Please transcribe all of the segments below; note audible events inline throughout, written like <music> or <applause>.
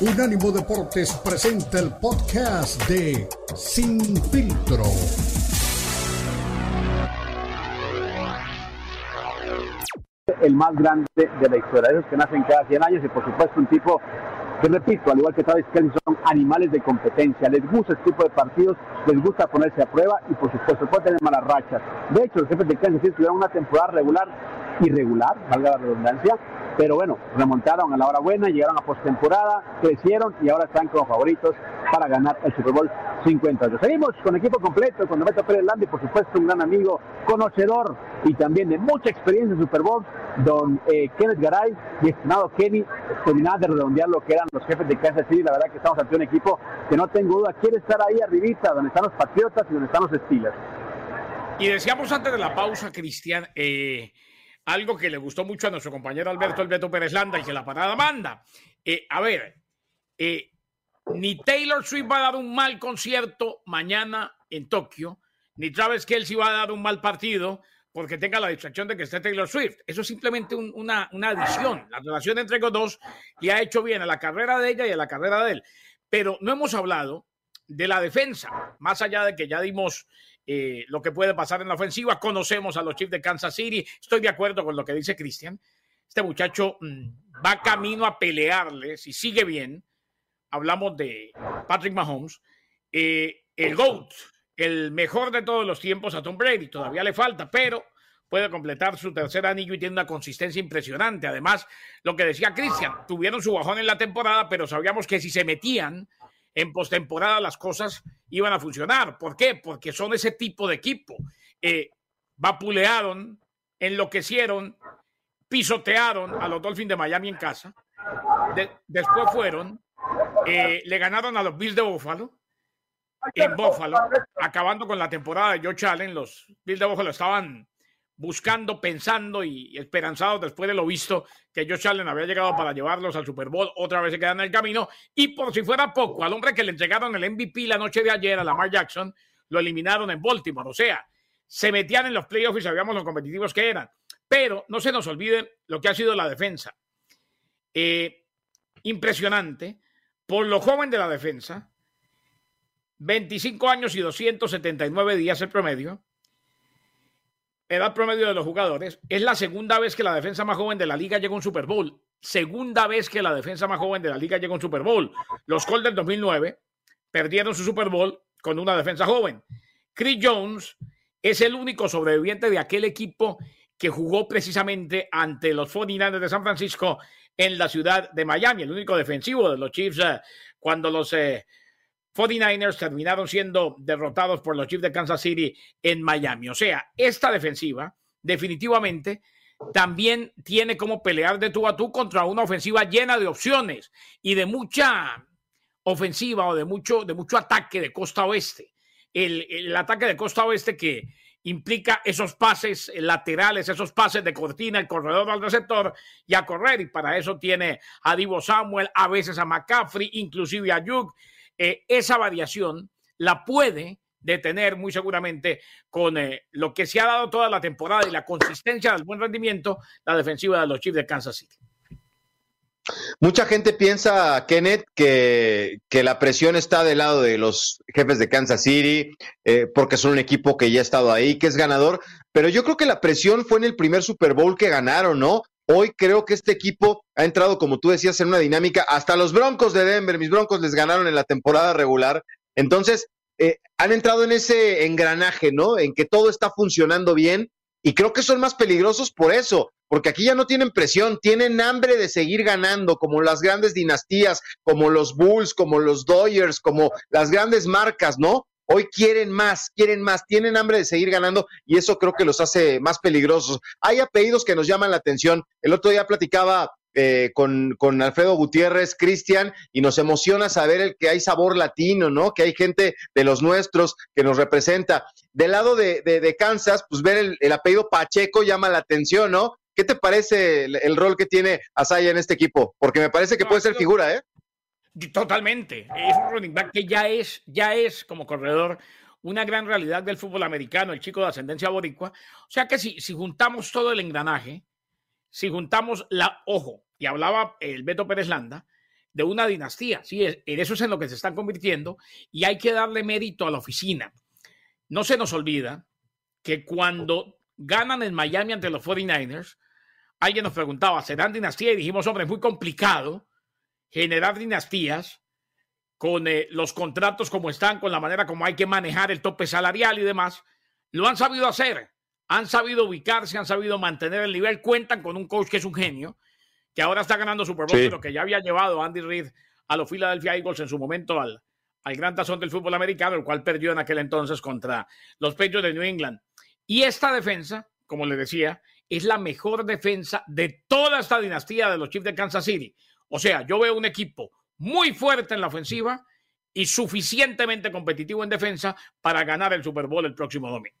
Unánimo Deportes presenta el podcast de Sin Filtro. El más grande de la historia, esos que nacen cada 100 años y por supuesto un tipo que repito, al igual que sabes que son animales de competencia, les gusta este tipo de partidos, les gusta ponerse a prueba y por supuesto pueden tener malas rachas. De hecho, los jefes de Kansas City tuvieron una temporada regular irregular, valga la redundancia, pero bueno, remontaron a la hora buena, llegaron a postemporada, crecieron y ahora están como favoritos para ganar el Super Bowl 58. Seguimos con equipo completo, con Beto Pérez Landi, por supuesto un gran amigo, conocedor y también de mucha experiencia en Super Bowl, don eh, Kenneth Garay y estimado Kenny, terminaba de redondear lo que eran los jefes de Kansas City, la verdad que estamos ante un equipo que no tengo duda quiere estar ahí arribita, donde están los Patriotas y donde están los Steelers. Y decíamos antes de la pausa, Cristian, eh, algo que le gustó mucho a nuestro compañero Alberto Alberto Pérez Landa y que la parada manda. Eh, a ver, eh, ni Taylor Swift va a dar un mal concierto mañana en Tokio, ni Travis Kelsey va a dar un mal partido porque tenga la distracción de que esté Taylor Swift. Eso es simplemente una, una adición. La relación entre los dos le ha hecho bien a la carrera de ella y a la carrera de él. Pero no hemos hablado de la defensa, más allá de que ya dimos eh, lo que puede pasar en la ofensiva. Conocemos a los Chiefs de Kansas City. Estoy de acuerdo con lo que dice Cristian. Este muchacho mm, va camino a pelearle, si sigue bien. Hablamos de Patrick Mahomes. Eh, el GOAT, el mejor de todos los tiempos a Tom Brady. Todavía le falta, pero puede completar su tercer anillo y tiene una consistencia impresionante. Además, lo que decía Cristian, tuvieron su bajón en la temporada, pero sabíamos que si se metían en postemporada las cosas iban a funcionar. ¿Por qué? Porque son ese tipo de equipo. Eh, vapulearon, enloquecieron, pisotearon a los Dolphins de Miami en casa. después fueron, eh, le ganaron a los Bills de Buffalo en Buffalo, acabando con la temporada de Joe Allen. Los Bills de Buffalo estaban buscando, pensando y esperanzados después de lo visto que Josh Allen había llegado para llevarlos al Super Bowl, otra vez se quedan en el camino. Y por si fuera poco, al hombre que le entregaron el MVP la noche de ayer, a Lamar Jackson, lo eliminaron en Baltimore. O sea, se metían en los playoffs y sabíamos lo competitivos que eran. Pero no se nos olvide lo que ha sido la defensa. Eh, impresionante. Por lo joven de la defensa, 25 años y 279 días el promedio edad promedio de los jugadores, es la segunda vez que la defensa más joven de la liga llega a un Super Bowl. Segunda vez que la defensa más joven de la liga llega a un Super Bowl. Los Colts del 2009 perdieron su Super Bowl con una defensa joven. Chris Jones es el único sobreviviente de aquel equipo que jugó precisamente ante los 49ers de San Francisco en la ciudad de Miami, el único defensivo de los Chiefs eh, cuando los eh, 49ers terminaron siendo derrotados por los Chiefs de Kansas City en Miami. O sea, esta defensiva definitivamente también tiene como pelear de tú a tú contra una ofensiva llena de opciones y de mucha ofensiva o de mucho, de mucho ataque de costa oeste. El, el ataque de costa oeste que implica esos pases laterales, esos pases de cortina, el corredor al receptor y a correr. Y para eso tiene a Divo Samuel, a veces a McCaffrey, inclusive a Yuk eh, esa variación la puede detener muy seguramente con eh, lo que se ha dado toda la temporada y la consistencia del buen rendimiento, la defensiva de los Chiefs de Kansas City. Mucha gente piensa, Kenneth, que, que, la presión está del lado de los jefes de Kansas City, eh, porque son un equipo que ya ha estado ahí, que es ganador, pero yo creo que la presión fue en el primer Super Bowl que ganaron, ¿no? Hoy creo que este equipo ha entrado, como tú decías, en una dinámica. Hasta los Broncos de Denver, mis Broncos les ganaron en la temporada regular. Entonces, eh, han entrado en ese engranaje, ¿no? En que todo está funcionando bien. Y creo que son más peligrosos por eso, porque aquí ya no tienen presión, tienen hambre de seguir ganando, como las grandes dinastías, como los Bulls, como los Dodgers, como las grandes marcas, ¿no? Hoy quieren más, quieren más, tienen hambre de seguir ganando y eso creo que los hace más peligrosos. Hay apellidos que nos llaman la atención. El otro día platicaba eh, con, con, Alfredo Gutiérrez, Cristian, y nos emociona saber el que hay sabor latino, ¿no? Que hay gente de los nuestros que nos representa. Del lado de, de, Kansas, pues ver el, apellido Pacheco llama la atención, ¿no? ¿Qué te parece el, el rol que tiene Asaya en este equipo? Porque me parece que puede ser figura, ¿eh? Totalmente. Es un running back que ya es, ya es como corredor una gran realidad del fútbol americano, el chico de ascendencia boricua. O sea que si, si juntamos todo el engranaje, si juntamos la, ojo, y hablaba el Beto Pérez Landa, de una dinastía. Sí, en eso es en lo que se están convirtiendo y hay que darle mérito a la oficina. No se nos olvida que cuando ganan en Miami ante los 49ers, alguien nos preguntaba, ¿serán dinastías? Y dijimos, hombre, es muy complicado generar dinastías con eh, los contratos como están, con la manera como hay que manejar el tope salarial y demás. Lo han sabido hacer, han sabido ubicarse, han sabido mantener el nivel, cuentan con un coach que es un genio, que ahora está ganando Super Bowl, pero que ya había llevado a Andy Reid a los Philadelphia Eagles en su momento al, al gran tazón del fútbol americano, el cual perdió en aquel entonces contra los Patriots de New England. Y esta defensa, como le decía, es la mejor defensa de toda esta dinastía de los Chiefs de Kansas City. O sea, yo veo un equipo muy fuerte en la ofensiva y suficientemente competitivo en defensa para ganar el Super Bowl el próximo domingo.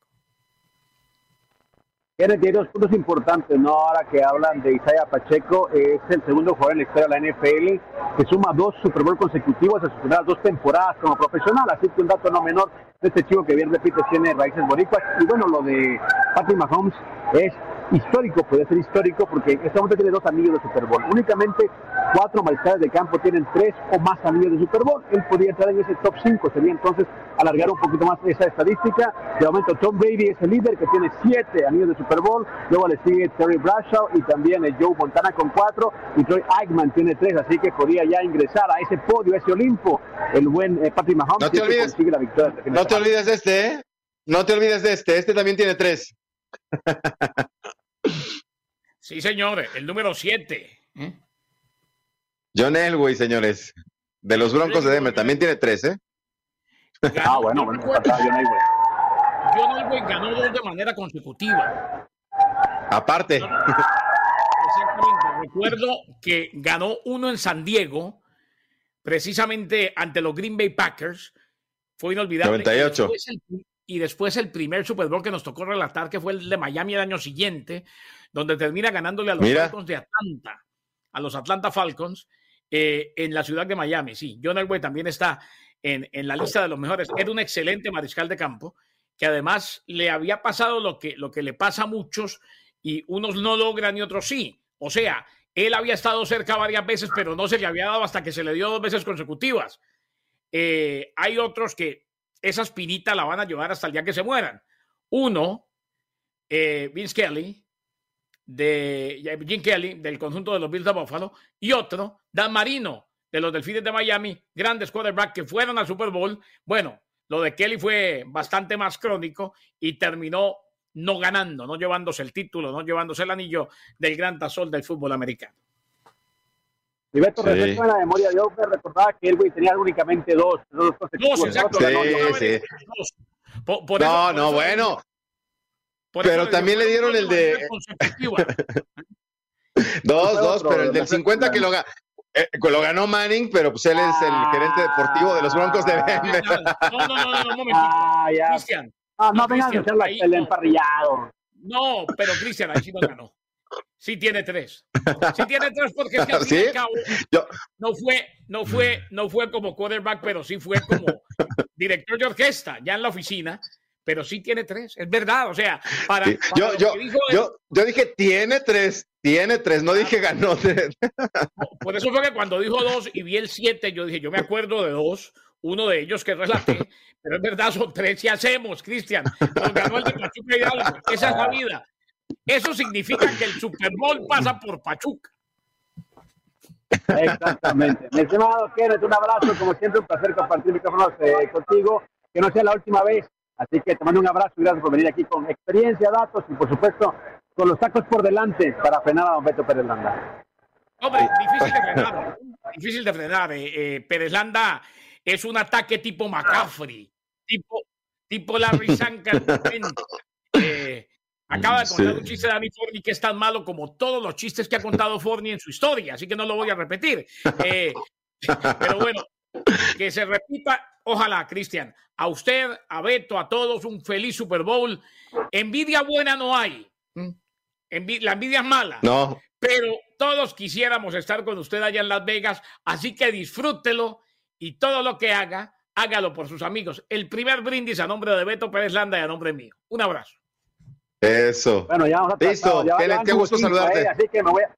Tiene dos puntos importantes, ¿no? Ahora que hablan de Isaiah Pacheco, es el segundo jugador en la historia de la NFL que suma dos Super Bowl consecutivos a sus primeras dos temporadas como profesional, así que un dato no menor de este chico que bien repite tiene raíces boricuas. Y bueno, lo de Patrick Mahomes es histórico, puede ser histórico, porque este hombre tiene dos anillos de Super Bowl. Únicamente cuatro mariscales de campo tienen tres o más anillos de Super Bowl. Él podría entrar en ese top 5, sería entonces alargar un poquito más esa estadística. De momento, Tom Brady es el líder que tiene siete anillos de Super Bowl. Luego le sigue Terry Bradshaw y también Joe Montana con cuatro. Y Troy Aikman tiene tres, así que podría ya ingresar a ese podio, a ese Olimpo, el buen eh, Patrick Mahomes. No te, olvides, la victoria no te olvides de este, ¿eh? No te olvides de este. Este también tiene tres. <laughs> Sí, señores, el número 7. ¿eh? John Elway, señores, de los Broncos de Denver, también tiene tres, ¿eh? ah, bueno, bueno, John Elway. John Elway ganó dos de manera consecutiva. Aparte. Exactamente. Recuerdo que ganó uno en San Diego, precisamente ante los Green Bay Packers. Fue inolvidable. 98 y después el primer Super Bowl que nos tocó relatar, que fue el de Miami el año siguiente, donde termina ganándole a los Falcons de Atlanta, a los Atlanta Falcons, eh, en la ciudad de Miami. Sí, John Elway también está en, en, la lista de los mejores. Era un excelente mariscal de campo, que además le había pasado lo que, lo que le pasa a muchos y unos no logran y otros sí. O sea, él había estado cerca varias veces, pero no se le había dado hasta que se le dio dos veces consecutivas. Eh, hay otros que esa espinita la van a llevar hasta el día que se mueran. Uno, eh, Vince Kelly, de Jim Kelly, del conjunto de los Bills de Buffalo, y otro, Dan Marino, de los Delfines de Miami, grandes quarterbacks que fueron al Super Bowl. Bueno, lo de Kelly fue bastante más crónico y terminó no ganando, no llevándose el título, no llevándose el anillo del gran tazón del fútbol americano. Y Beto, sí. en la memoria de me recordaba que el güey tenía únicamente dos. Dos, dos exacto. Sí, sí. no, no, bueno. pero también le dieron el de... <laughs> dos, dos, pero el del 50 que lo, eh, lo ganó Manning, pero pues él es el ah. gerente deportivo de los Broncos de Denver. No, no, no, no, un momentito. Ah, ya. Cristian. Ah, no, no vengan a hacer el emparrillado. No, pero Cristian, ahí sí no ganó. Sí tiene tres. Sí tiene tres porque al fin cabo, no fue, no fue, no fue como quarterback, pero sí fue como director de orquesta ya en la oficina. Pero sí tiene tres, es verdad. O sea, para, yo, yo, yo, yo, dije tiene tres, tiene tres, no dije ganó tres. Por eso fue que cuando dijo dos y vi el siete, yo dije, yo me acuerdo de dos, uno de ellos que relaté, pero es verdad, son tres y hacemos, Cristian. ganó el de Esa es la vida. Eso significa que el Super Bowl pasa por Pachuca. Exactamente. Mi estimado Kenneth, un abrazo. Como siempre, un placer compartir micrófonos eh, contigo. Que no sea la última vez. Así que te mando un abrazo y gracias por venir aquí con experiencia, datos y, por supuesto, con los tacos por delante para frenar a Don Beto Pérez Landa. Hombre, difícil de frenar. difícil de frenar. Eh, eh, Pérez Landa es un ataque tipo McCaffrey, tipo, tipo Larry Sankar. Acaba de contar un chiste de Danny Forney que es tan malo como todos los chistes que ha contado Forney en su historia, así que no lo voy a repetir. Eh, <laughs> pero bueno, que se repita, ojalá, Cristian, a usted, a Beto, a todos, un feliz Super Bowl. Envidia buena no hay. ¿Mm? la envidia es mala. No. Pero todos quisiéramos estar con usted allá en Las Vegas, así que disfrútelo y todo lo que haga, hágalo por sus amigos. El primer brindis a nombre de Beto Pérez Landa y a nombre mío. Un abrazo. Eso. Bueno, ya vamos a Listo, qué, gusto saludarte. así que me voy, a,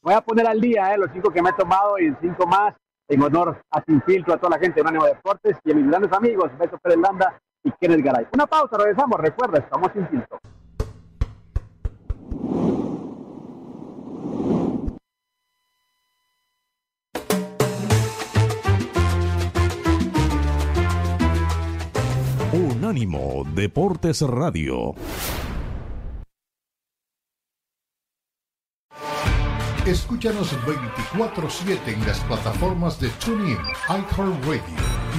voy a poner al día eh, los cinco que me he tomado y cinco más en honor a Sin Filtro, a toda la gente de Unánimo Deportes y a mis grandes amigos, Beto Pérez Landa y Kenneth Garay. Una pausa, regresamos. Recuerda, estamos sin filtro. Unánimo Deportes Radio. Escúchanos 24-7 en las plataformas de TuneIn, iHeartRadio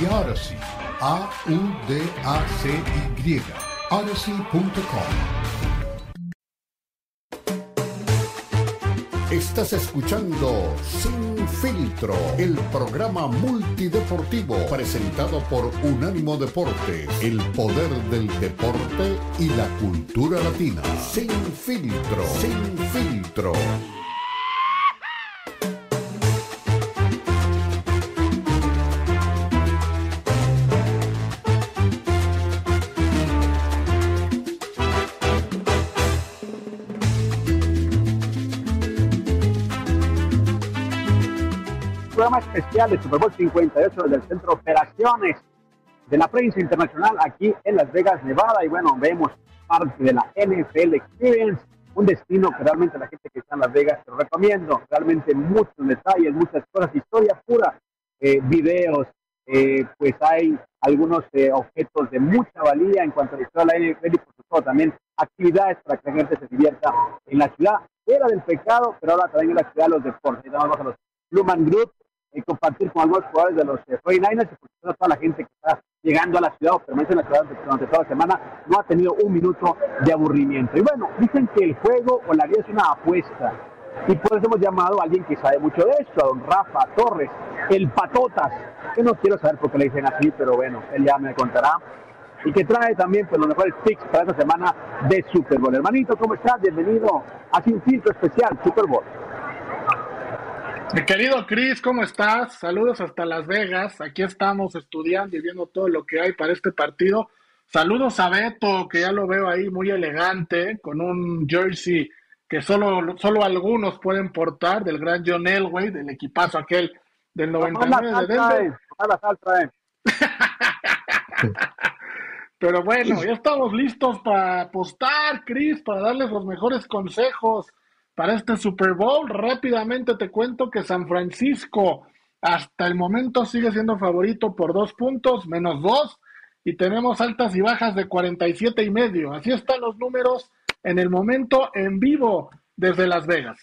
y Odyssey. A-U-D-A-C-Y. Odyssey.com. Estás escuchando Sin Filtro, el programa multideportivo presentado por Unánimo Deporte, el poder del deporte y la cultura latina. Sin Filtro, Sin Filtro. Programa especial de Super Bowl 58 desde el Centro de Operaciones de la Prensa Internacional aquí en Las Vegas, Nevada. Y bueno, vemos parte de la NFL Experience, un destino que realmente la gente que está en Las Vegas te recomiendo. Realmente muchos detalles, muchas cosas, historia pura, eh, videos, eh, pues hay algunos eh, objetos de mucha valía en cuanto a la historia de la NFL y por supuesto también actividades para que la gente se divierta en la ciudad. Era del pecado, pero ahora también en la ciudad de los deportes. Vamos a los Bluman Group, y compartir con algunos jugadores de los 49ers y por supuesto toda la gente que está llegando a la ciudad o permanece en la ciudad durante toda la semana no ha tenido un minuto de aburrimiento. Y bueno, dicen que el juego o la vida es una apuesta. Y por eso hemos llamado a alguien que sabe mucho de esto, a don Rafa Torres, el Patotas, que no quiero saber por qué le dicen así, pero bueno, él ya me contará. Y que trae también pues, los mejores picks para esta semana de Super Bowl. Hermanito, ¿cómo estás? Bienvenido a Sin Filtro Especial Super Bowl. Mi querido Chris, ¿cómo estás? Saludos hasta Las Vegas. Aquí estamos estudiando y viendo todo lo que hay para este partido. Saludos a Beto, que ya lo veo ahí muy elegante, con un jersey que solo, solo algunos pueden portar, del gran John Elway, del equipazo aquel del 99 de Denver. <laughs> Pero bueno, ya estamos listos para apostar, Chris, para darles los mejores consejos para este Super Bowl. Rápidamente te cuento que San Francisco hasta el momento sigue siendo favorito por dos puntos, menos dos, y tenemos altas y bajas de 47 y medio. Así están los números en el momento en vivo desde Las Vegas.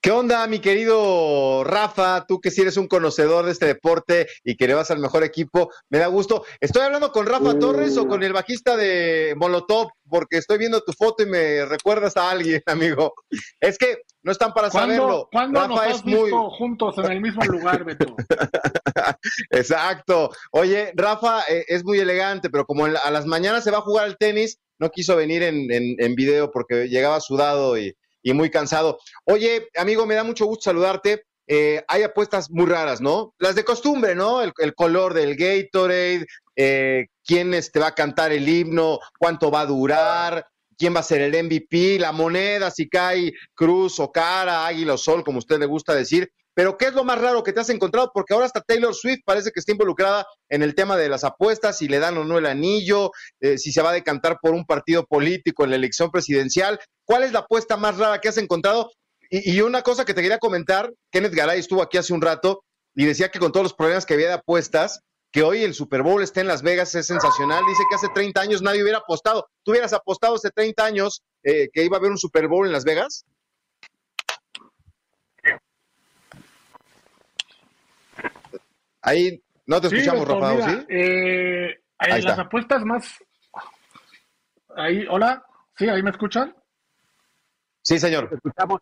¿Qué onda, mi querido Rafa? Tú que si eres un conocedor de este deporte y que le vas al mejor equipo, me da gusto. ¿Estoy hablando con Rafa Torres o con el bajista de Molotov? Porque estoy viendo tu foto y me recuerdas a alguien, <laughs> amigo. Es que no están para saberlo. ¿Cuándo Rafa nos has es visto muy... juntos en el mismo lugar, Beto? <laughs> Exacto. Oye, Rafa eh, es muy elegante, pero como a las mañanas se va a jugar al tenis, no quiso venir en, en, en video porque llegaba sudado y y muy cansado. Oye, amigo, me da mucho gusto saludarte. Eh, hay apuestas muy raras, ¿no? Las de costumbre, ¿no? El, color del Gatorade, eh, quién te este, va a cantar el himno, cuánto va a durar, quién va a ser el MVP, la moneda, si cae cruz o cara, águila o sol, como usted le gusta decir. Pero ¿qué es lo más raro que te has encontrado? Porque ahora hasta Taylor Swift parece que está involucrada en el tema de las apuestas, si le dan o no el anillo, eh, si se va a decantar por un partido político en la elección presidencial. ¿Cuál es la apuesta más rara que has encontrado? Y, una cosa que te quería comentar, Kenneth Garay estuvo aquí hace un rato y decía que con todos los problemas que había de apuestas, que hoy el Super Bowl está en Las Vegas es sensacional. Dice que hace 30 años nadie hubiera apostado. ¿Tú hubieras apostado hace 30 años eh, que iba a haber un Super Bowl en Las Vegas? Ahí no te escuchamos, Rafa, ¿sí? Eh, las apuestas más. Ahí, hola, ¿sí? ¿Ahí me escuchan? Sí, señor. escuchamos.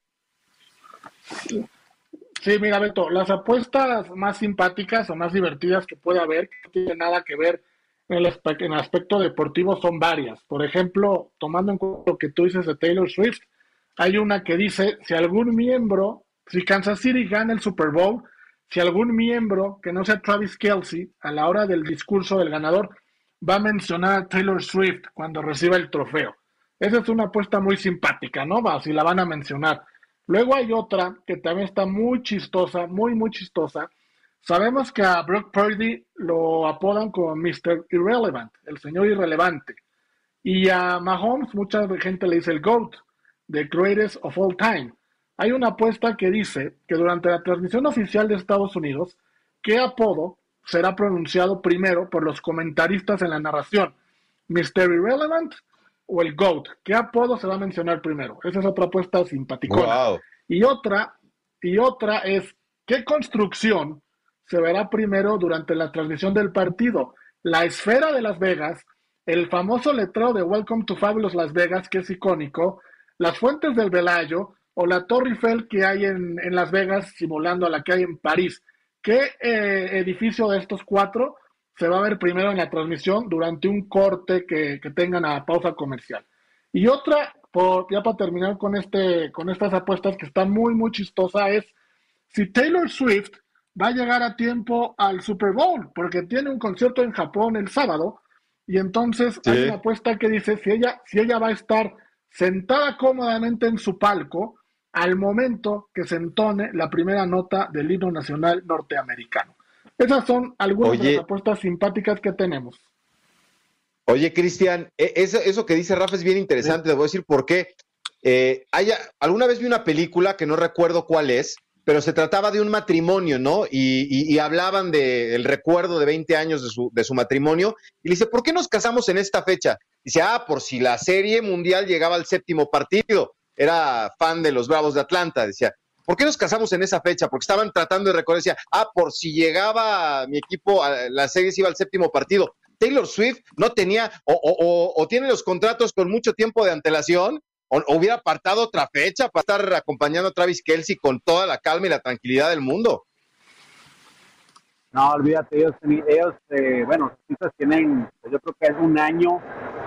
Sí, mira, Beto, las apuestas más simpáticas o más divertidas que puede haber, que no tiene nada que ver en el, en el aspecto deportivo, son varias. Por ejemplo, tomando en cuenta lo que tú dices de Taylor Swift, hay una que dice, si algún miembro, si Kansas City gana el Super Bowl, si algún miembro que no sea Travis Kelsey, a la hora del discurso del ganador, va a mencionar a Taylor Swift cuando reciba el trofeo. Esa es una apuesta muy simpática, ¿no? Va, si la van a mencionar. Luego hay otra que también está muy chistosa, muy, muy chistosa. Sabemos que a Brock Purdy lo apodan como Mr. Irrelevant, el señor irrelevante. Y a Mahomes mucha gente le dice el GOAT, the greatest of all time. Hay una apuesta que dice que durante la transmisión oficial de Estados Unidos, ¿qué apodo será pronunciado primero por los comentaristas en la narración? ¿Mr. Irrelevant o el GOAT? ¿Qué apodo se va a mencionar primero? Esa es otra apuesta simpática. Y otra, y otra es, ¿qué construcción se verá primero durante la transmisión del partido? ¿La esfera de Las Vegas, el famoso letrero de Welcome to Fabulous Las Vegas, que es icónico, las fuentes del Velayo o la Torre Eiffel que hay en, Las Vegas simulando a la que hay en París? ¿Qué eh, edificio de estos cuatro se va a ver primero en la transmisión durante un corte que, tengan a pausa comercial? Y otra, por, ya para terminar con, este, con estas apuestas que está muy, muy chistosa, es si Taylor Swift va a llegar a tiempo al Super Bowl, porque tiene un concierto en Japón el sábado, y entonces hay una apuesta que dice si ella, si ella va a estar sentada cómodamente en su palco al momento que se entone la primera nota del himno nacional norteamericano. Esas son algunas de las apuestas simpáticas que tenemos. Oye, Cristian, e, eso, que dice Rafa es bien interesante, te voy a decir por qué. Eh, haya, alguna vez vi una película que no recuerdo cuál es, pero se trataba de un matrimonio, ¿no? Y, hablaban del recuerdo de 20 años de su, de su, matrimonio. Y le dice, ¿por qué nos casamos en esta fecha? Dice, ah, por si la serie mundial llegaba al séptimo partido. Era fan de los Bravos de Atlanta. Decía, ¿por qué nos casamos en esa fecha? Porque estaban tratando de recordar, decía, ah, por si llegaba mi equipo, a la serie se iba al séptimo partido. Taylor Swift no tenía, o, o tiene los contratos con mucho tiempo de antelación, hubiera apartado otra fecha para estar acompañando a Travis Kelsey con toda la calma y la tranquilidad del mundo. No, olvídate, ellos, ellos eh, bueno, los artistas tienen, yo creo que es un año,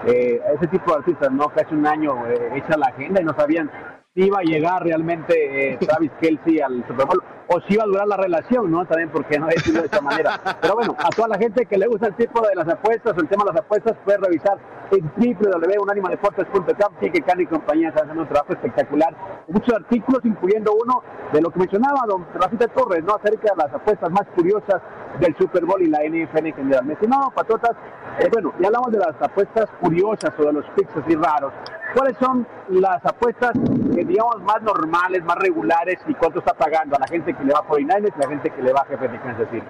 eh, ese tipo de artistas, ¿no? Hace un año eh, hecha la agenda y no sabían iba a llegar realmente eh, Travis Kelsey al Super Bowl o si iba a durar la relación, ¿no? También porque no decirlo de esa manera. Pero bueno, a toda la gente que le gusta el tipo de las apuestas o el tema de las apuestas, puede revisar en www.unanimadeportes.com. Sí que Cani y compañía están haciendo un trabajo espectacular. Muchos artículos, incluyendo uno de lo que mencionaba don Rafita Torres, ¿no? Acerca de las apuestas más curiosas del Super Bowl y la NFL en general. Me no, patotas, eh, bueno, ya hablamos de las apuestas curiosas o de los picks así raros. ¿Cuáles son las apuestas, eh, digamos, más normales, más regulares y cuánto está pagando a la gente que le va a 49 y la gente que le va a jefe de Kansas City.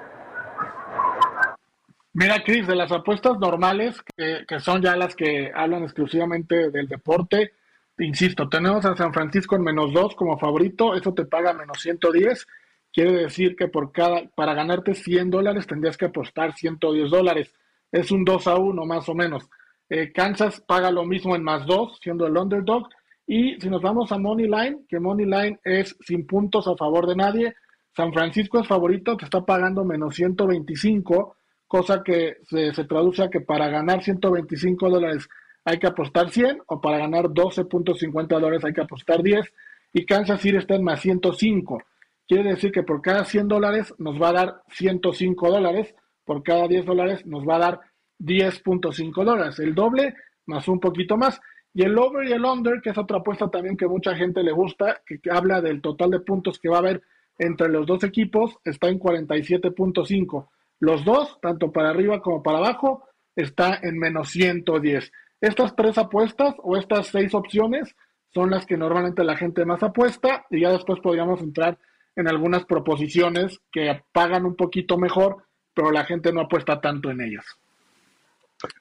Mira, Chris, de las apuestas normales, que, son ya las que hablan exclusivamente del deporte, insisto, tenemos a San Francisco en menos 2 como favorito, eso te paga menos 110, quiere decir que por cada, para ganarte 100 dólares tendrías que apostar 110 dólares, es un 2 a 1 más o menos. Eh, Kansas paga lo mismo en más 2, siendo el underdog, y si nos vamos a Money Line, que Money Line es sin puntos a favor de nadie, San Francisco es favorito, te está pagando menos 125, cosa que se, traduce a que para ganar 125 dólares hay que apostar 100 o para ganar 12.50 dólares hay que apostar 10 y Kansas City está en más 105. Quiere decir que por cada 100 dólares nos va a dar 105 dólares, por cada 10 dólares nos va a dar 10.5 dólares, el doble más un poquito más. Y el over y el under, que es otra apuesta también que mucha gente le gusta, que, habla del total de puntos que va a haber entre los dos equipos, está en 47.5. Los dos, tanto para arriba como para abajo, está en menos 110. Estas tres apuestas o estas seis opciones son las que normalmente la gente más apuesta y ya después podríamos entrar en algunas proposiciones que pagan un poquito mejor, pero la gente no apuesta tanto en ellas.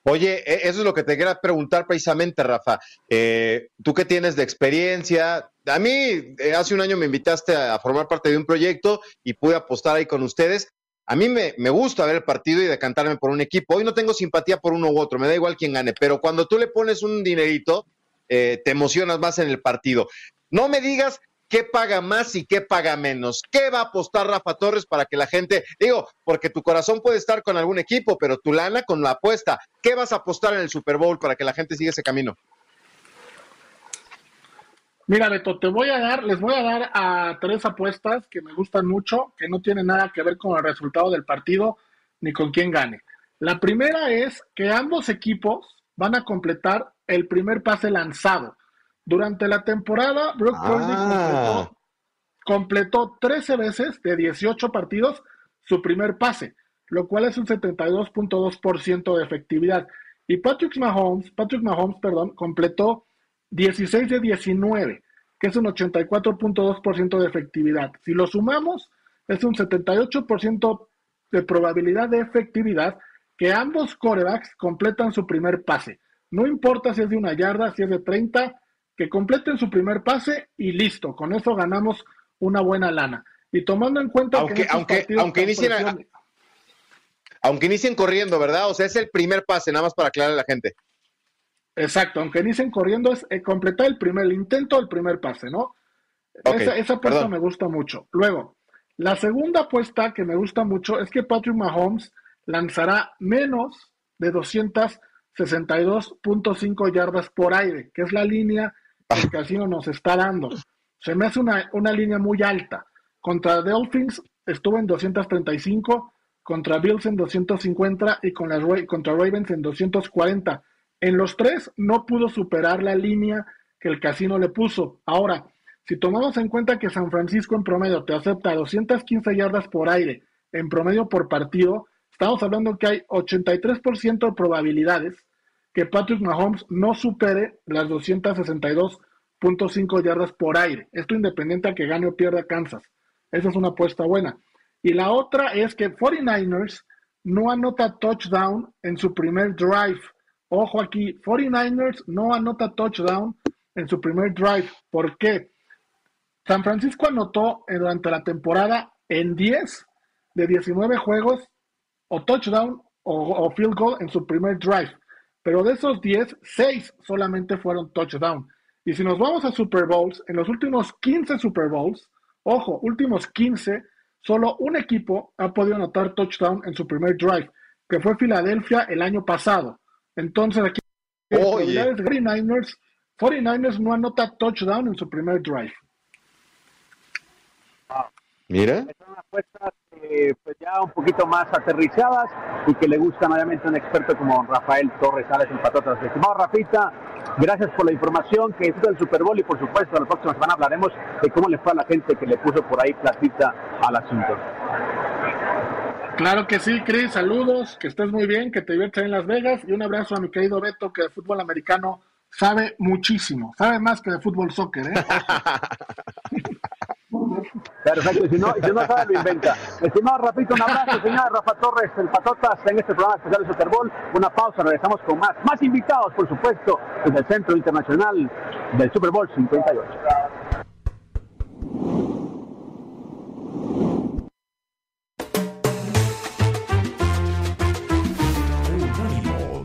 Oye, e, eso es lo que te quería preguntar precisamente, Rafa. Eh, tú que tienes de experiencia, a mí eh, hace un año me invitaste a, formar parte de un proyecto y pude apostar ahí con ustedes. A mí me, gusta ver el partido y decantarme por un equipo. Hoy no tengo simpatía por uno u otro, me da igual quién gane, pero cuando tú le pones un dinerito, eh, te emocionas más en el partido. No me digas ¿Qué paga más y qué paga menos? ¿Qué va a apostar Rafa Torres para que la gente, digo, porque tu corazón puede estar con algún equipo, pero tu lana con la apuesta? ¿Qué vas a apostar en el Super Bowl para que la gente siga ese camino? Mira, Beto, te voy a dar, les voy a dar a tres apuestas que me gustan mucho, que no tienen nada que ver con el resultado del partido ni con quién gane. La primera es que ambos equipos van a completar el primer pase lanzado. Durante la temporada, Brock Purdy ah. completó completó 13 veces de 18 partidos su primer pase, lo cual es un 72.2% de efectividad. Y Patrick Mahomes, Patrick Mahomes, perdón, completó 16 de 19, que es un 84.2% de efectividad. Si lo sumamos, es un 78% de probabilidad de efectividad que ambos corebacks completan su primer pase. No importa si es de una yarda, si es de 30, que completen su primer pase y listo. Con eso ganamos una buena lana. Y tomando en cuenta aunque, que aunque, aunque inicien, aunque inicien corriendo, ¿verdad? O sea, es el primer pase, nada más para aclarar a la gente. Exacto, aunque inicien corriendo es eh, completar el primer el intento del primer pase, ¿no? esa, esa apuesta me gusta mucho. Luego, la segunda apuesta que me gusta mucho es que Patrick Mahomes lanzará menos de 262.5 yardas por aire, que es la línea que el casino nos está dando. Se me hace una, una línea muy alta. Contra Dolphins estuvo en 235, contra Bills en 250 y con las, contra Ravens en 240. En los tres no pudo superar la línea que el casino le puso. Ahora, si tomamos en cuenta que San Francisco en promedio te acepta 215 yardas por aire en promedio por partido, estamos hablando que hay 83% de probabilidades que Patrick Mahomes no supere las 262.5 yardas por aire. Esto independiente a que gane o pierda Kansas. Esa es una apuesta buena. Y la otra es que 49ers no anota touchdown en su primer drive. Ojo aquí, 49ers no anota touchdown en su primer drive. ¿Por qué? San Francisco anotó durante la temporada en 10 de 19 juegos o touchdown o, field goal en su primer drive. Pero de esos 10, 6 solamente fueron touchdown. Y si nos vamos a Super Bowls, en los últimos 15 Super Bowls, ojo, últimos 15, solo un equipo ha podido anotar touchdown en su primer drive, que fue Filadelfia el año pasado. Entonces aquí, Oye. 49ers, 49ers no anota touchdown en su primer drive. Mira. Son apuestas ya un poquito más aterrizadas y que le gustan obviamente a un experto como Rafael Torres Alex el Patotas. Estimado Rafita, gracias por la información que es del Super Bowl y por supuesto la próxima semana hablaremos de cómo le fue a la gente que le puso por ahí platita al asunto. Claro que sí, Cris, saludos, que estés muy bien, que te diviertas en Las Vegas y un abrazo a mi querido Beto que de fútbol americano sabe muchísimo, sabe más que de fútbol soccer, ¿eh? <laughs> Perfecto, si no, si no sabe, lo inventa. Estimado Rafito, un abrazo, señor Rafa Torres, el Patotas, en este programa especial de Super Bowl. Una pausa, regresamos con más. Más invitados, por supuesto, en el Centro Internacional del Super Bowl 58.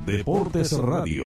Deportes Radio.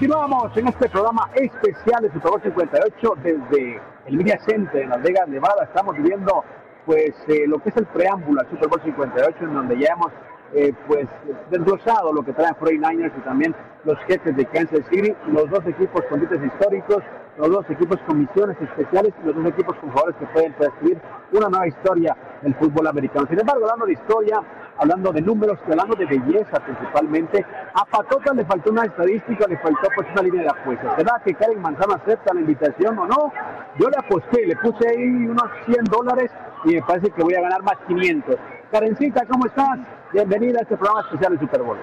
Continuamos en este programa especial de Super Bowl 58 desde el Media Center en Las Vegas, Nevada. Estamos viviendo pues eh, lo que es el preámbulo al Super Bowl 58 en donde ya hemos eh, pues desglosado lo que traen 49ers y también los jefes de Kansas City, los dos equipos con históricos, los dos equipos con misiones especiales y los dos equipos con jugadores que pueden escribir una nueva historia del fútbol americano. Sin embargo, hablando de historia, hablando de números, hablando de belleza principalmente, a Patota le faltó una estadística, le faltó pues una línea de apuestas. ¿Será que Karen Manzano acepta la invitación o no? Yo le aposté, le puse ahí unos 100 dólares y me parece que voy a ganar más 500. Karencita, ¿cómo estás? Bienvenida a este programa especial de Super Bowl.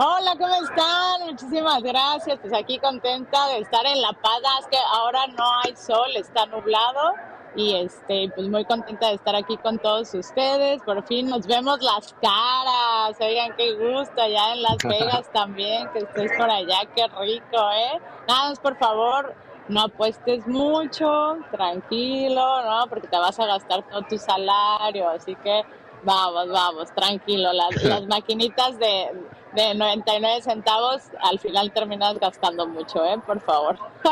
Hola, ¿cómo están? Muchísimas gracias. Pues aquí contenta de estar en La Paz. Es que ahora no hay sol, está nublado. Y este, pues muy contenta de estar aquí con todos ustedes. Por fin nos vemos las caras. Oigan, qué gusto allá en Las Vegas <laughs> también, que estés por allá, qué rico, ¿eh? Nada más, por favor, no apuestes mucho, tranquilo, ¿no? Porque te vas a gastar todo tu salario, así que vamos, vamos, tranquilo. Las, las <laughs> maquinitas de, de 99 centavos, al final terminas gastando mucho, ¿eh? Por favor. <laughs>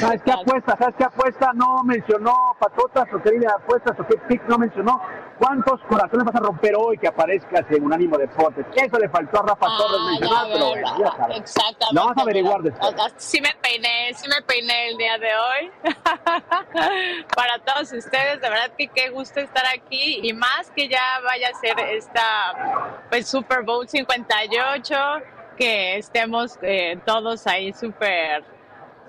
¿sabes, qué, apuesta? ¿Sabes qué apuesta? No mencionó patotas o qué apuestas o qué pick no mencionó. ¿Cuántos corazones vas a romper hoy que aparezcas en un ánimo deportes? Eso le faltó a Rafa Torres ah, mencionar, pero bueno, ya sabes. Exactamente. Lo vas a averiguar después. Sí me peiné, sí me peiné el día de hoy. <laughs> Para todos ustedes, de verdad que qué gusto estar aquí y más que ya vaya a ser esta pues Super Bowl 58 que estemos eh, todos ahí súper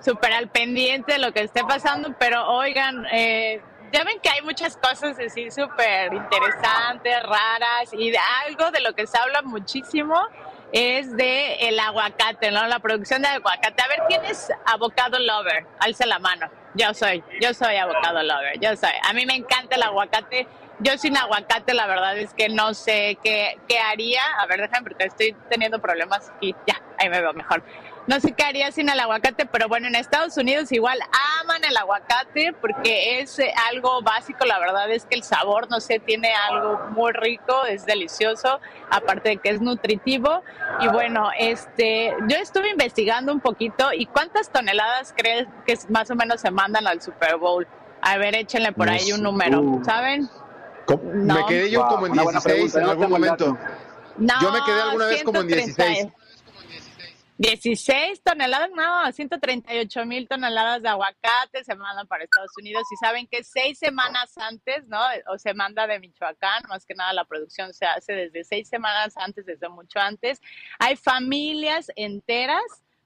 súper al pendiente de lo que esté pasando, pero oigan, eh, ya ven que hay muchas cosas así súper interesantes, raras, y algo de lo que se habla muchísimo es de el aguacate, ¿no? La producción de aguacate. A ver, ¿quién es avocado lover? Alza la mano. Yo soy, yo soy avocado lover, yo soy. A mí me encanta el aguacate. Yo sin aguacate, la verdad es que no sé qué, qué haría. A ver, déjame porque estoy teniendo problemas y ya, ahí me veo mejor. No sé qué haría sin el aguacate, pero bueno, en Estados Unidos igual aman el aguacate porque es eh, algo básico, la verdad es que el sabor, no sé, tiene algo muy rico, es delicioso, aparte de que es nutritivo. Y bueno, este, yo estuve investigando un poquito y cuántas toneladas crees que más o menos se mandan al Super Bowl. A ver, échenle por ahí un número, ¿saben? Me quedé yo como en 16 en algún momento. yo me quedé alguna vez como en 16. 16 toneladas, no, 138 mil toneladas de aguacate se mandan para Estados Unidos y saben que seis semanas antes, ¿no? O se manda de Michoacán, más que nada la producción se hace desde seis semanas antes, desde mucho antes. Hay familias enteras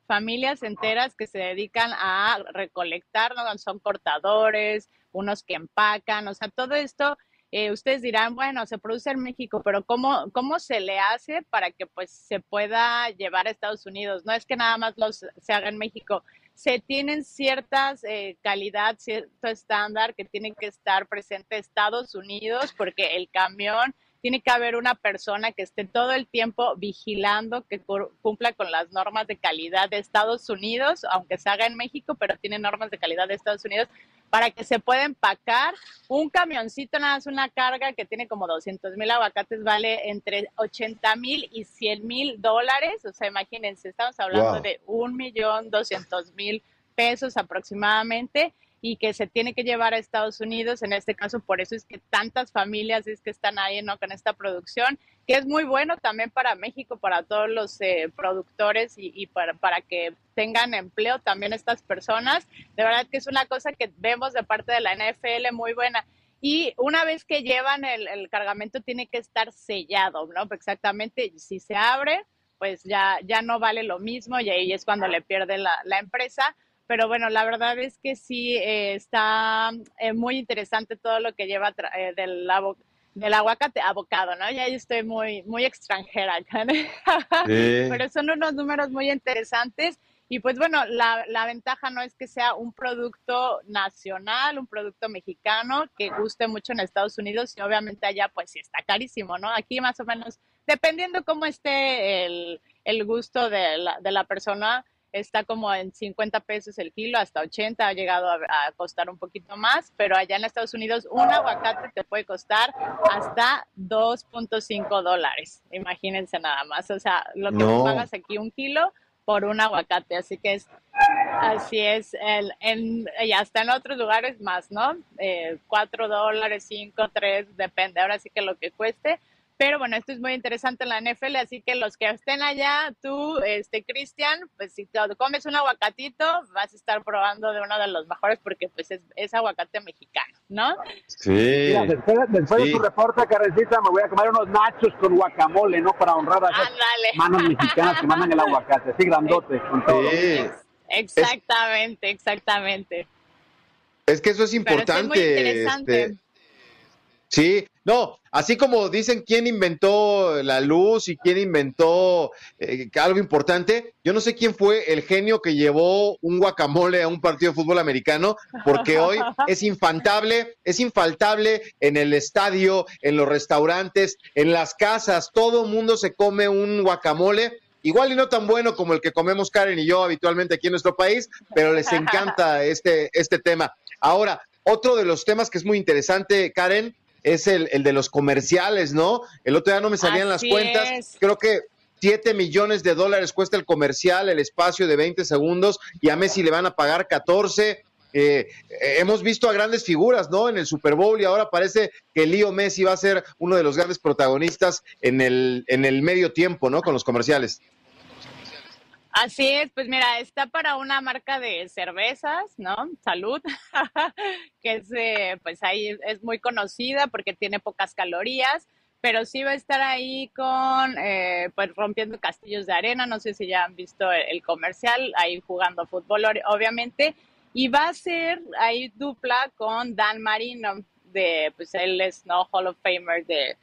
familias enteras que se dedican a recolectar, ¿no? son cortadores, unos que empacan, o sea, todo esto eh, ustedes dirán, bueno, se produce en México, pero ¿cómo, ¿cómo se le hace para que pues se pueda llevar a Estados Unidos? No es que nada más los, se haga en México, se tienen ciertas eh, calidad, cierto estándar que tienen que estar presente Estados Unidos porque el camión tiene que haber una persona que esté todo el tiempo vigilando que cumpla con las normas de calidad de Estados Unidos, aunque se haga en México, pero tiene normas de calidad de Estados Unidos para que se pueda empacar. Un camioncito, nada más una carga que tiene como 200 mil aguacates, vale entre 80 mil y 100 mil dólares. O sea, imagínense, estamos hablando de un millón doscientos mil pesos aproximadamente y que se tiene que llevar a Estados Unidos. En este caso, por eso es que tantas familias es que están ahí ¿no? con esta producción, que es muy bueno también para México, para todos los eh, productores y, para, para, que tengan empleo también estas personas. De verdad que es una cosa que vemos de parte de la NFL muy buena. Y una vez que llevan el, cargamento tiene que estar sellado, ¿no? Exactamente, si se abre, pues ya, ya no vale lo mismo y ahí es cuando le pierde la, la empresa pero bueno, la verdad es que sí eh, está eh, muy interesante todo lo que lleva eh, del, del aguacate abocado, ¿no? Ya yo estoy muy, muy extranjera <laughs> acá, pero son unos números muy interesantes. Y pues bueno, la, la, ventaja no es que sea un producto nacional, un producto mexicano que guste mucho en Estados Unidos y obviamente allá pues sí está carísimo, ¿no? Aquí más o menos, dependiendo cómo esté el, el gusto de la, de la persona, está como en 50 pesos el kilo, hasta 80 ha llegado a, costar un poquito más, pero allá en Estados Unidos un aguacate te puede costar hasta 2.5 dólares, imagínense nada más, o sea, lo que pagas aquí un kilo por un aguacate, así que es así es, el, en, y hasta en otros lugares más, ¿no? Eh, 4 dólares, 5, 3, depende, ahora sí que lo que cueste, pero bueno, esto es muy interesante en la NFL, así que los que estén allá, tú, este, Cristian, pues si te comes un aguacatito, vas a estar probando de uno de los mejores porque pues es, aguacate mexicano, ¿no? Sí. después, de tu reporte, Carrecita, me voy a comer unos nachos con guacamole, ¿no? Para honrar a esas manos mexicanas que mandan el aguacate, así grandote, con todo. Sí. Exactamente, exactamente. Es que eso es importante. es muy interesante. Este, Sí, no, así como dicen quién inventó la luz y quién inventó eh, algo importante, yo no sé quién fue el genio que llevó un guacamole a un partido de fútbol americano, porque hoy <laughs> es infantable, es infaltable en el estadio, en los restaurantes, en las casas, todo el mundo se come un guacamole igual y no tan bueno como el que comemos Karen y yo habitualmente aquí en nuestro país, pero les <laughs> encanta este, este tema. Ahora, otro de los temas que es muy interesante, Karen, es el, el de los comerciales, ¿no? El otro día no me salían las cuentas, creo que 7 millones de dólares cuesta el comercial, el espacio de 20 segundos, y a Messi le van a pagar 14. Eh, hemos visto a grandes figuras, ¿no? En el Super Bowl y ahora parece que Leo Messi va a ser uno de los grandes protagonistas en el, en el medio tiempo, ¿no? Con los comerciales. Así es, pues mira, está para una marca de cervezas, ¿no? Salud, <laughs> que es, eh, pues ahí es muy conocida porque tiene pocas calorías pero sí va a estar ahí con, eh, pues rompiendo castillos de arena, no sé si ya han visto el, comercial, ahí jugando fútbol, obviamente, y va a ser ahí dupla con Dan Marino, de, pues él es, ¿no? Hall of Famer de,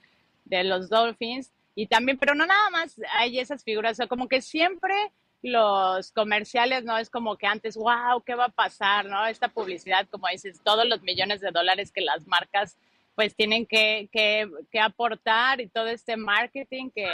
de los Dolphins, y también, pero no nada más hay esas figuras, o sea, como que siempre los comerciales, ¿no? Es como que antes, wow, ¿qué va a pasar, no? Esta publicidad, como dices, todos los millones de dólares que las marcas pues tienen que, que, aportar y todo este marketing que,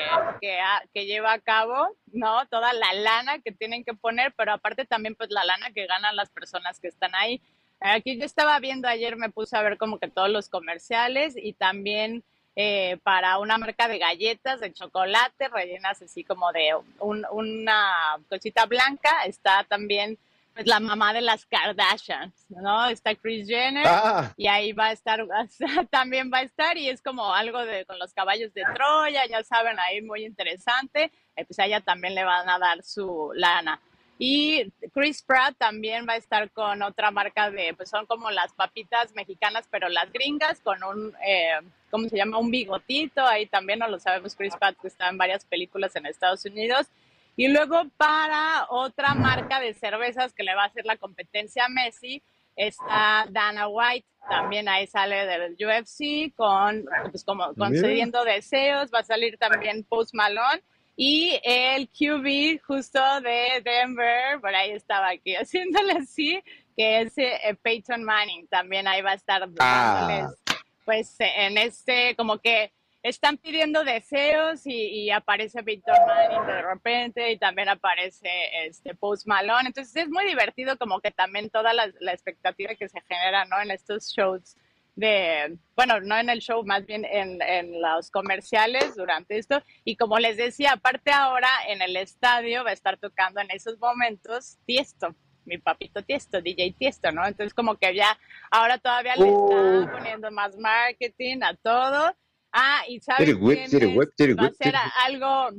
que, lleva a cabo, ¿no? Toda la lana que tienen que poner, pero aparte también pues la lana que ganan las personas que están ahí. Aquí yo estaba viendo ayer, me puse a ver como que todos los comerciales y también eh, para una marca de galletas de chocolate rellenas así como de una cosita blanca, está también pues la mamá de las Kardashians, ¿no? Está Chris Jenner ah. y ahí va a estar, <laughs> también va a estar y es como algo de con los caballos de Troya, ya saben, ahí muy interesante, eh, pues a ella también le van a dar su lana. Y Chris Pratt también va a estar con otra marca de, pues son como las papitas mexicanas, pero las gringas, con un, eh, ¿cómo se llama? Un bigotito, ahí también no lo sabemos, Chris Pratt que está en varias películas en Estados Unidos. Y luego para otra marca de cervezas que le va a hacer la competencia a Messi, está Dana White, también ahí sale del UFC con, pues como concediendo deseos, va a salir también Post Malone y el QB justo de Denver, por ahí estaba aquí <laughs> haciéndole así, que es eh, Peyton Manning, también ahí va a estar ah. pues en este como que están pidiendo deseos y, aparece Victor Manning de repente y también aparece este Post Malone. Entonces es muy divertido como que también toda la, expectativa que se genera ¿no? en estos shows de, bueno, no en el show, más bien en, en, los comerciales durante esto. Y como les decía, aparte ahora en el estadio va a estar tocando en esos momentos Tiesto, mi papito Tiesto, DJ Tiesto, ¿no? Entonces como que ya ahora todavía le está poniendo más marketing a todo Ah, y sabes va a ser algo,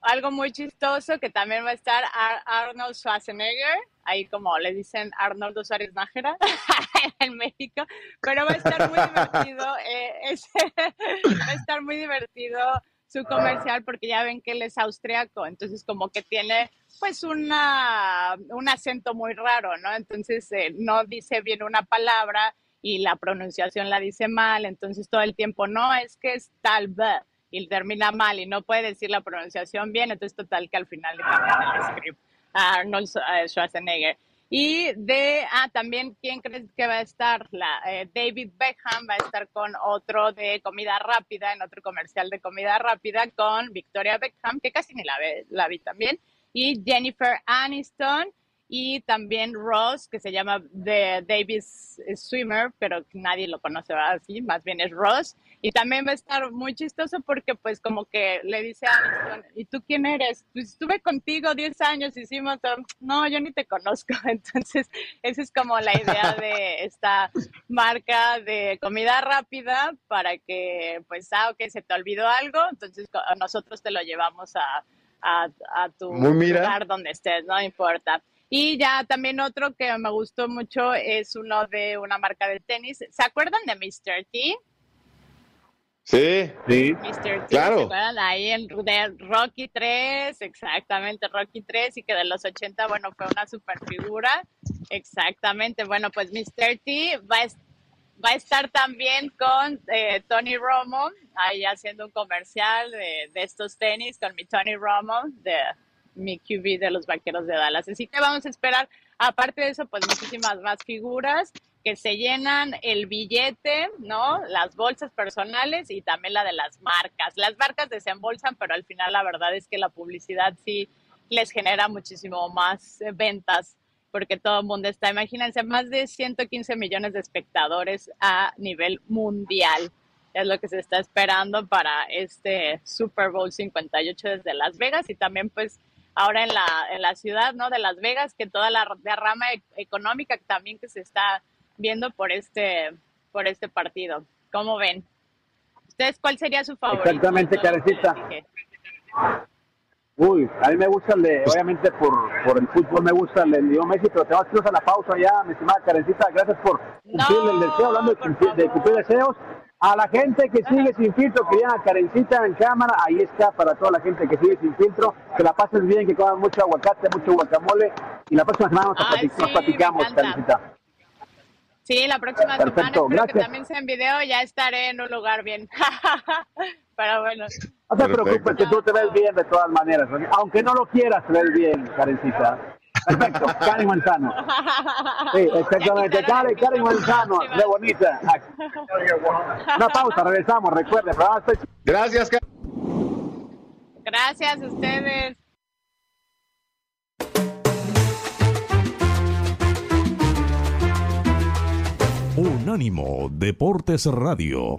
algo muy chistoso que también va a estar Arnold Schwarzenegger, ahí como le dicen Arnold Suárez Nájera <laughs> en México, pero va a estar muy divertido, eh, <laughs> va a estar muy divertido su comercial porque ya ven que él es austriaco, entonces como que tiene pues una, un acento muy raro, ¿no? Entonces eh, no dice bien una palabra y la pronunciación la dice mal, entonces todo el tiempo no es que es tal vez y termina mal y no puede decir la pronunciación bien, entonces total que al final le cambian el script a Arnold Schwarzenegger. Y de, ah, también, ¿quién crees que va a estar? La, eh, David Beckham va a estar con otro de comida rápida, en otro comercial de comida rápida con Victoria Beckham, que casi ni la, ve, la vi también, y Jennifer Aniston y también Ross, que se llama The Davis Swimmer, pero nadie lo conoce así, más bien es Ross. Y también va a estar muy chistoso porque pues como que le dice a Aniston, ¿y tú quién eres? Pues estuve contigo 10 años, hicimos, no, yo ni te conozco. <laughs> Entonces, esa es como la idea de esta marca de comida rápida para que pues, ah, ok, se te olvidó algo, entonces nosotros te lo llevamos a, a, tu lugar donde estés, no importa. Y ya también otro que me gustó mucho es uno de una marca de tenis. ¿Se acuerdan de Mr. T? Sí, sí. Mr. T, claro. ¿se acuerdan? Ahí en de Rocky 3, exactamente, Rocky 3, y que de los 80, bueno, fue una super figura. Exactamente, bueno, pues Mr. T va a, va a estar también con eh, Tony Romo, ahí haciendo un comercial de, de estos tenis con mi Tony Romo, de mi QB de los Vaqueros de Dallas. Así que vamos a esperar, aparte de eso, pues muchísimas más figuras que se llenan el billete, ¿no? Las bolsas personales y también la de las marcas. Las marcas desembolsan, pero al final la verdad es que la publicidad sí les genera muchísimo más eh, ventas porque todo el mundo está, imagínense, más de 115 millones de espectadores a nivel mundial. Es lo que se está esperando para este Super Bowl 58 desde Las Vegas y también pues ahora en la, en la ciudad ¿no? de Las Vegas, que toda la derrama e-, económica también que se está viendo por este, por este partido. ¿Cómo ven? ¿Ustedes cuál sería su favorito? Exactamente, Carecita. Uy, a mí me gusta el de, obviamente por, por el fútbol me gusta el de Leo Messi, pero te vas a a la pausa ya, mi estimada Karencita, gracias por cumplir el deseo, hablando de cumplir, de cumplir, deseos. A la gente que sigue sin filtro, que a Karencita en cámara, ahí está para toda la gente que sigue sin filtro, que la pases bien, que coman mucho aguacate, mucho guacamole, y la próxima semana nos, Ay, sí, platicamos, Karencita. Sí, la próxima semana espero que también sea en video, ya estaré en un lugar bien. <laughs> Pero bueno. No te preocupes, que tú te ves bien de todas maneras. Aunque no lo quieras, te ves bien, Karencita. Perfecto, Karen Manzano. <laughs> Sí, exactamente. Karen, Karen Manzano, de bonita. Una pausa, regresamos, recuerde. Gracias, Karen. Gracias a ustedes. Unánimo Deportes Radio.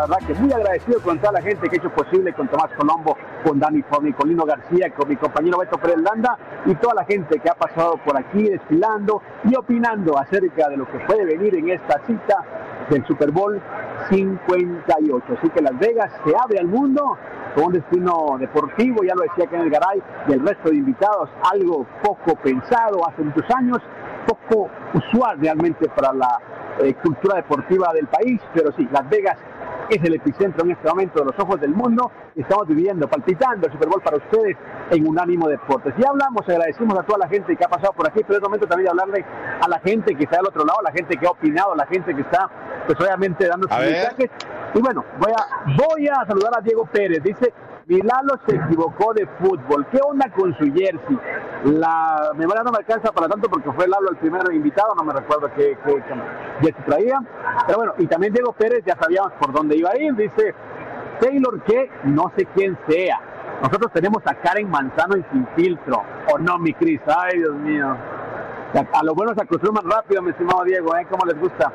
La verdad que muy agradecido con toda la gente que ha hecho posible, con Tomás Colombo, con Dani Forni, con Lino García, con mi compañero Beto Pérez Landa y toda la gente que ha pasado por aquí desfilando y opinando acerca de lo que puede venir en esta cita del Super Bowl 58. Así que Las Vegas se abre al mundo con un destino deportivo, ya lo decía Kenneth Garay, y el resto de invitados, algo poco pensado hace muchos años, poco usual realmente para la eh, cultura deportiva del país, pero sí, Las Vegas es el epicentro en este momento de los ojos del mundo. Estamos viviendo, palpitando el Super Bowl para ustedes en Unánimo Deportes. Y hablamos, agradecimos a toda la gente que ha pasado por aquí, pero es momento también de hablarle a la gente que está al otro lado, a la gente que ha opinado, a la gente que está, pues obviamente, dando sus mensajes. Y bueno, voy a, voy a saludar a Diego Pérez. Dice, Milalo se equivocó de fútbol. ¿Qué onda con su jersey? La memoria no me alcanza para tanto porque fue Lalo el primer invitado, no me recuerdo qué, qué, jersey traía. Pero bueno, y también Diego Pérez, ya sabíamos por dónde iba a ir. Dice Taylor que no sé quién sea. Nosotros tenemos a Karen Manzano en Sin Filtro. ¿O no, mi Cris? Ay, Dios mío. A lo bueno se acostumbran rápido, mi estimado Diego, ¿eh? ¿Cómo les gusta?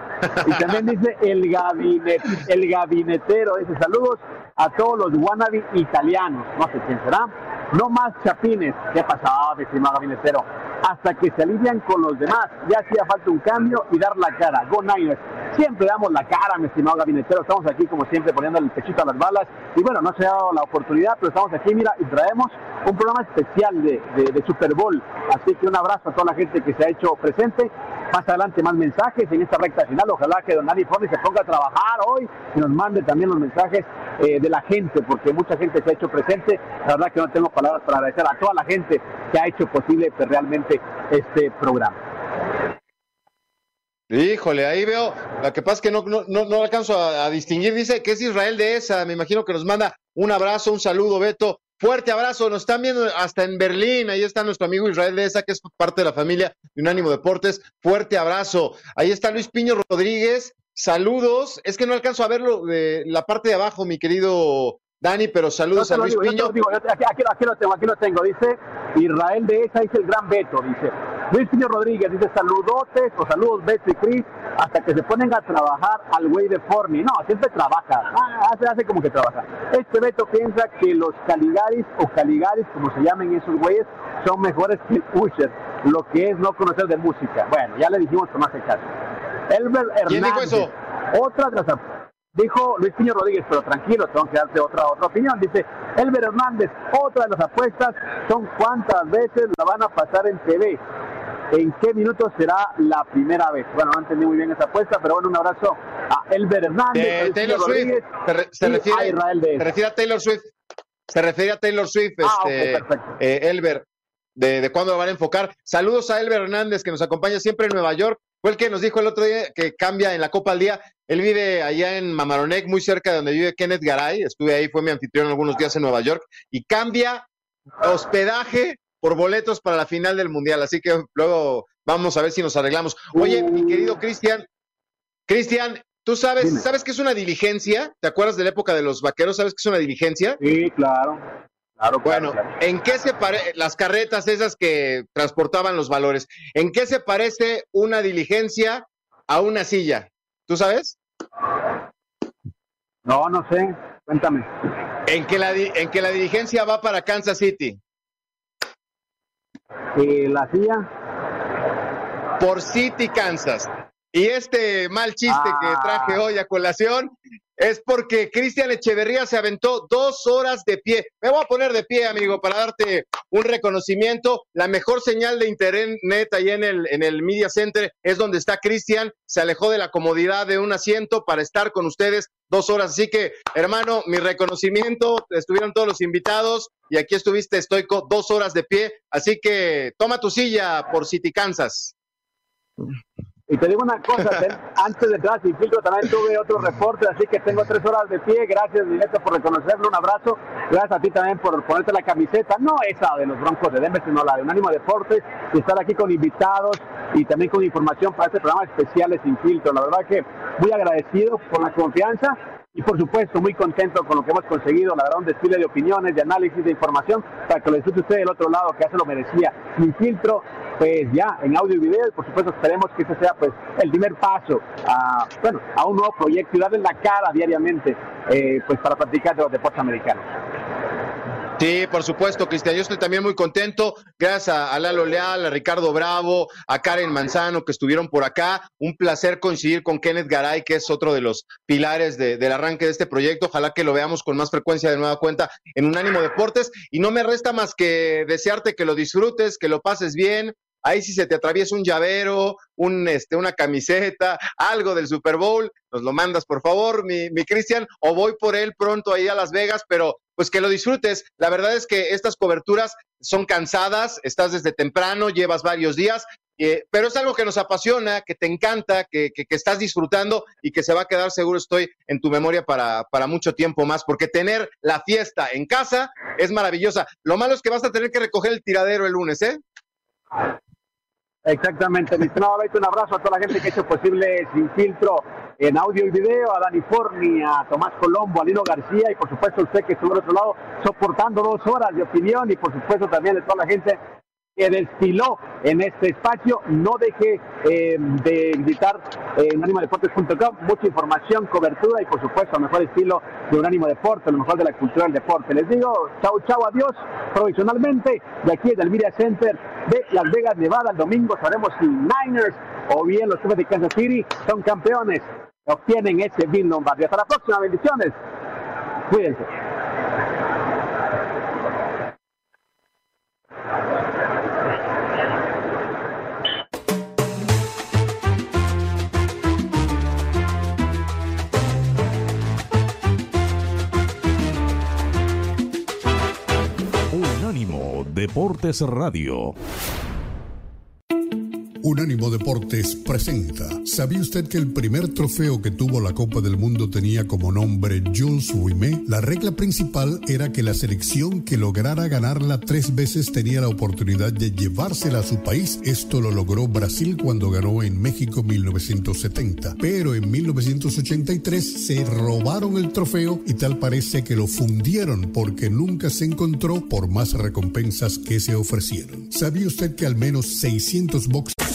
Y también dice el gabinete, el gabinetero, dice saludos a todos los wannabe italianos, no sé quién será, no más chapines, ¿qué pasaba, estimado gabinetero? Hasta que se alivian con los demás, ya hacía falta un cambio y dar la cara, go Niners. Siempre damos la cara, mi estimado gabinetero, estamos aquí como siempre poniendo el pechito a las balas. Y bueno, no se ha dado la oportunidad, pero estamos aquí, mira, y traemos un programa especial de Super Bowl, así que un abrazo a toda la gente que se ha hecho presente más adelante más mensajes en esta recta final. Ojalá que don Forni se ponga a trabajar hoy y nos mande también los mensajes eh, de la gente, porque mucha gente se ha hecho presente. La verdad que no tengo palabras para agradecer a toda la gente que ha hecho posible pues, realmente este programa. Híjole, ahí veo, lo que pasa es que no, no, no, alcanzo a, a, distinguir, dice que es Israel de esa, me imagino que nos manda un abrazo, un saludo, Beto, Fuerte abrazo, nos están viendo hasta en Berlín, ahí está nuestro amigo Israel de esa, que es parte de la familia de Unánimo Deportes. Fuerte abrazo. Ahí está Luis Piño Rodríguez, saludos. Es que no alcanzo a verlo de la parte de abajo, mi querido Dani, pero saludos a Luis Piño. aquí, lo tengo, aquí lo tengo. Dice Israel de esa, dice el gran Beto, dice. Luis Piño Rodríguez dice saludotes o saludos Beto y Cris hasta que se ponen a trabajar al güey de Forni. No, siempre trabaja, ah, hace, hace como que trabaja. Este Beto piensa que los Caligaris o Caligaris, como se llaman esos güeyes, son mejores que el Usher, lo que es no conocer de música. Bueno, ya le dijimos que no hace caso. Elber Hernández. ¿Quién dijo eso? Otra de las Dijo Luis Piño Rodríguez, pero tranquilo, tengo que darte otra, otra opinión. Dice, Elber Hernández, otra de las apuestas son cuántas veces la van a pasar en TV. ¿En qué minuto será la primera vez? Bueno, no entendí muy bien esa apuesta, pero bueno, un abrazo a Elber Hernández. Taylor Swift. Se, refiere, a Israel de... se refiere a Taylor Swift. Se refiere a Taylor Swift, ah, este, eh, Elber, de, de cuándo lo van a enfocar. Saludos a Elber Hernández, que nos acompaña siempre en Nueva York. Fue el que nos dijo el otro día que cambia en la Copa al Día. Él vive allá en Mamaroneck, muy cerca de donde vive Kenneth Garay. Estuve ahí, fue mi anfitrión algunos días en Nueva York. Y cambia hospedaje por boletos para la final del Mundial. Así que luego vamos a ver si nos arreglamos. Oye, mi querido Cristian, Cristian, ¿tú sabes, sabes qué es una diligencia? ¿Te acuerdas de la época de los vaqueros? ¿Sabes qué es una diligencia? Sí, claro. Claro, bueno, ¿en qué se parece las carretas esas que transportaban los valores? ¿En qué se parece una diligencia a una silla? ¿Tú sabes? No, no sé. Cuéntame. En que la, en que la diligencia va para Kansas City. ¿Y la silla? Por City, Kansas. Y este mal chiste que traje ah. hoy a colación es porque Cristian Echeverría se aventó dos horas de pie. Me voy a poner de pie, amigo, para darte un reconocimiento. La mejor señal de internet ahí en el, en el Media Center es donde está Cristian. Se alejó de la comodidad de un asiento para estar con ustedes dos horas. Así que, hermano, mi reconocimiento. Estuvieron todos los invitados y aquí estuviste estoico dos horas de pie. Así que toma tu silla por City, Kansas. Y te digo una cosa, antes de entrar sin filtro también tuve otro reporte, así que tengo tres horas de pie. Gracias, Directo, por reconocerlo. Un abrazo. Gracias a ti también por ponerte la camiseta, no esa de los Broncos de Denver, sino la de Unánimo Deportes, y estar aquí con invitados y también con información para este programa especial Sin Filtro. La verdad que muy agradecido por la confianza y por supuesto muy contento con lo que hemos conseguido, la verdad un desfile de opiniones, de análisis, de información, para que lo disfrute usted del otro lado, que ya se lo merecía. Sin filtro, pues ya en audio y video, y por supuesto esperemos que ese sea pues el primer paso a, bueno, a un nuevo proyecto y darle la cara diariamente eh, pues para practicar de los deportes americanos. Sí, por supuesto, Cristian. Yo estoy también muy contento. Gracias a, Lalo Leal, a Ricardo Bravo, a Karen Manzano que estuvieron por acá. Un placer coincidir con Kenneth Garay, que es otro de los pilares del arranque de este proyecto. Ojalá que lo veamos con más frecuencia de nueva cuenta en Unánimo Deportes. Y no me resta más que desearte que lo disfrutes, que lo pases bien, ahí si se te atraviesa un llavero, un, este, una camiseta, algo del Super Bowl, nos lo mandas por favor, mi, mi Cristian, o voy por él pronto ahí a Las Vegas, pero pues que lo disfrutes. La verdad es que estas coberturas son cansadas, estás desde temprano, llevas varios días, eh, pero es algo que nos apasiona, que te encanta, que, que, que, estás disfrutando y que se va a quedar seguro, estoy en tu memoria para, para mucho tiempo más, porque tener la fiesta en casa es maravillosa. Lo malo es que vas a tener que recoger el tiradero el lunes, ¿eh? Exactamente, mi estimado un abrazo a toda la gente que ha hecho posible Sin Filtro en audio y video, a Dani Forni, a Tomás Colombo, a Lino García y por supuesto usted que estuvo al otro lado soportando dos horas de opinión y por supuesto también a toda la gente que desfiló en este espacio. No deje eh, de visitar eh, unánimodeportes.com, mucha información, cobertura y por supuesto el mejor estilo de Unánimo Deporte, lo mejor de la cultura del deporte. Les digo, chao, chao, adiós, provisionalmente de aquí del Media Center de Las Vegas, Nevada. El domingo sabremos si Niners o bien los jefes de Kansas City son campeones, obtienen ese Bill Lombardi. Hasta la próxima, bendiciones. Cuídense. Deportes Radio. Unánimo Deportes presenta. ¿Sabía usted que el primer trofeo que tuvo la Copa del Mundo tenía como nombre Jules Rimet? La regla principal era que la selección que lograra ganarla tres veces tenía la oportunidad de llevársela a su país. Esto lo logró Brasil cuando ganó en México 1970. Pero en 1983 se robaron el trofeo y tal parece que lo fundieron porque nunca se encontró por más recompensas que se ofrecieron. ¿Sabía usted que al menos 600 boxes